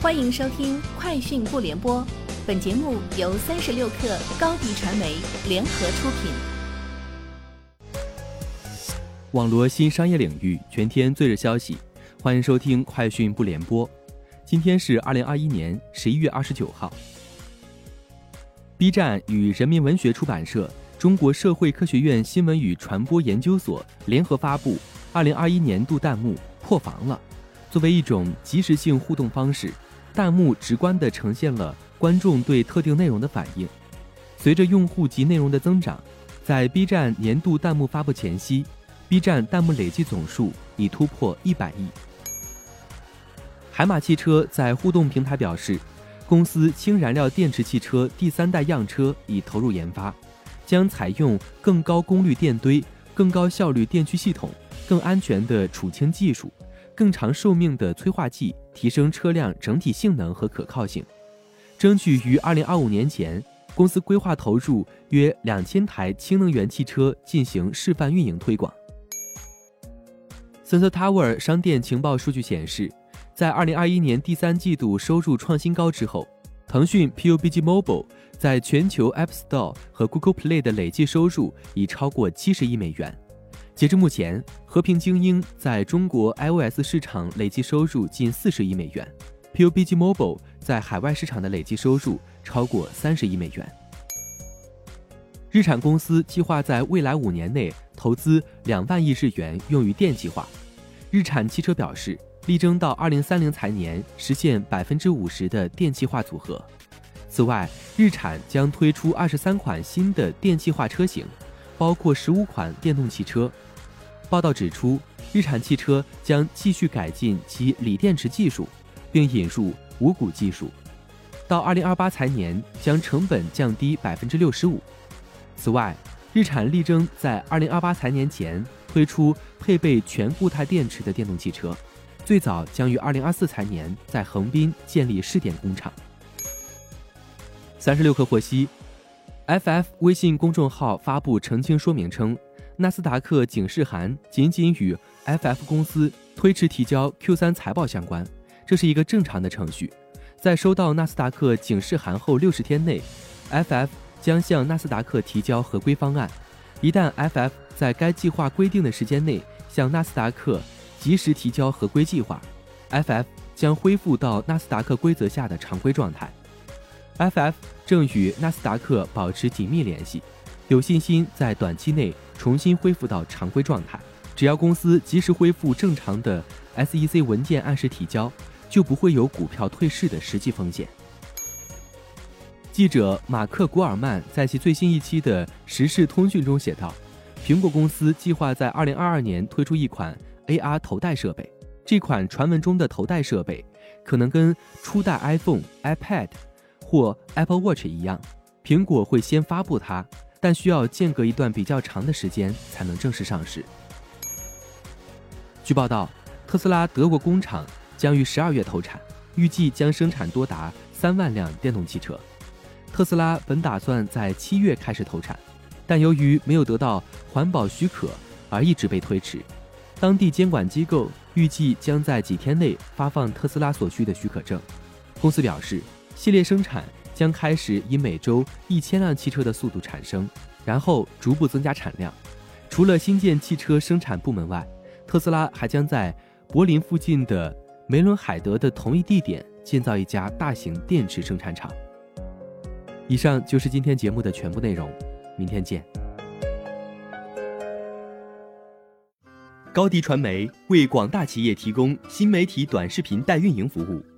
欢迎收听《快讯不联播》，本节目由三十六克高低传媒联合出品。网罗新商业领域全天最热消息，欢迎收听《快讯不联播》。今天是二零二一年十一月二十九号。B 站与人民文学出版社、中国社会科学院新闻与传播研究所联合发布二零二一年度弹幕破防了。作为一种即时性互动方式，弹幕直观地呈现了观众对特定内容的反应。随着用户及内容的增长，在 B 站年度弹幕发布前夕，B 站弹幕累计总数已突破一百亿。海马汽车在互动平台表示，公司氢燃料电池汽车第三代样车已投入研发，将采用更高功率电堆、更高效率电驱系统、更安全的储氢技术。更长寿命的催化剂，提升车辆整体性能和可靠性，争取于二零二五年前，公司规划投入约两千台氢能源汽车进行示范运营推广。Sensor Tower 商店情报数据显示，在二零二一年第三季度收入创新高之后，腾讯 PUBG Mobile 在全球 App Store 和 Google Play 的累计收入已超过七十亿美元。截至目前，和平精英在中国 iOS 市场累计收入近四十亿美元，PUBG Mobile 在海外市场的累计收入超过三十亿美元。日产公司计划在未来五年内投资两万亿日元用于电气化。日产汽车表示，力争到二零三零财年实现百分之五十的电气化组合。此外，日产将推出二十三款新的电气化车型，包括十五款电动汽车。报道指出，日产汽车将继续改进其锂电池技术，并引入无谷技术，到二零二八财年将成本降低百分之六十五。此外，日产力争在二零二八财年前推出配备全固态电池的电动汽车，最早将于二零二四财年在横滨建立试点工厂。三十六氪获悉，FF 微信公众号发布澄清说明称。纳斯达克警示函仅仅与 FF 公司推迟提交 Q3 财报相关，这是一个正常的程序。在收到纳斯达克警示函后六十天内，FF 将向纳斯达克提交合规方案。一旦 FF 在该计划规定的时间内向纳斯达克及时提交合规计划，FF 将恢复到纳斯达克规则下的常规状态。FF 正与纳斯达克保持紧密联系。有信心在短期内重新恢复到常规状态。只要公司及时恢复正常的 SEC 文件按时提交，就不会有股票退市的实际风险。记者马克·古尔曼在其最新一期的《时事通讯》中写道：“苹果公司计划在2022年推出一款 AR 头戴设备。这款传闻中的头戴设备可能跟初代 iPhone、iPad 或 Apple Watch 一样，苹果会先发布它。”但需要间隔一段比较长的时间才能正式上市。据报道，特斯拉德国工厂将于十二月投产，预计将生产多达三万辆电动汽车。特斯拉本打算在七月开始投产，但由于没有得到环保许可而一直被推迟。当地监管机构预计将在几天内发放特斯拉所需的许可证。公司表示，系列生产。将开始以每周一千辆汽车的速度产生，然后逐步增加产量。除了新建汽车生产部门外，特斯拉还将在柏林附近的梅伦海德的同一地点建造一家大型电池生产厂。以上就是今天节目的全部内容，明天见。高迪传媒为广大企业提供新媒体短视频代运营服务，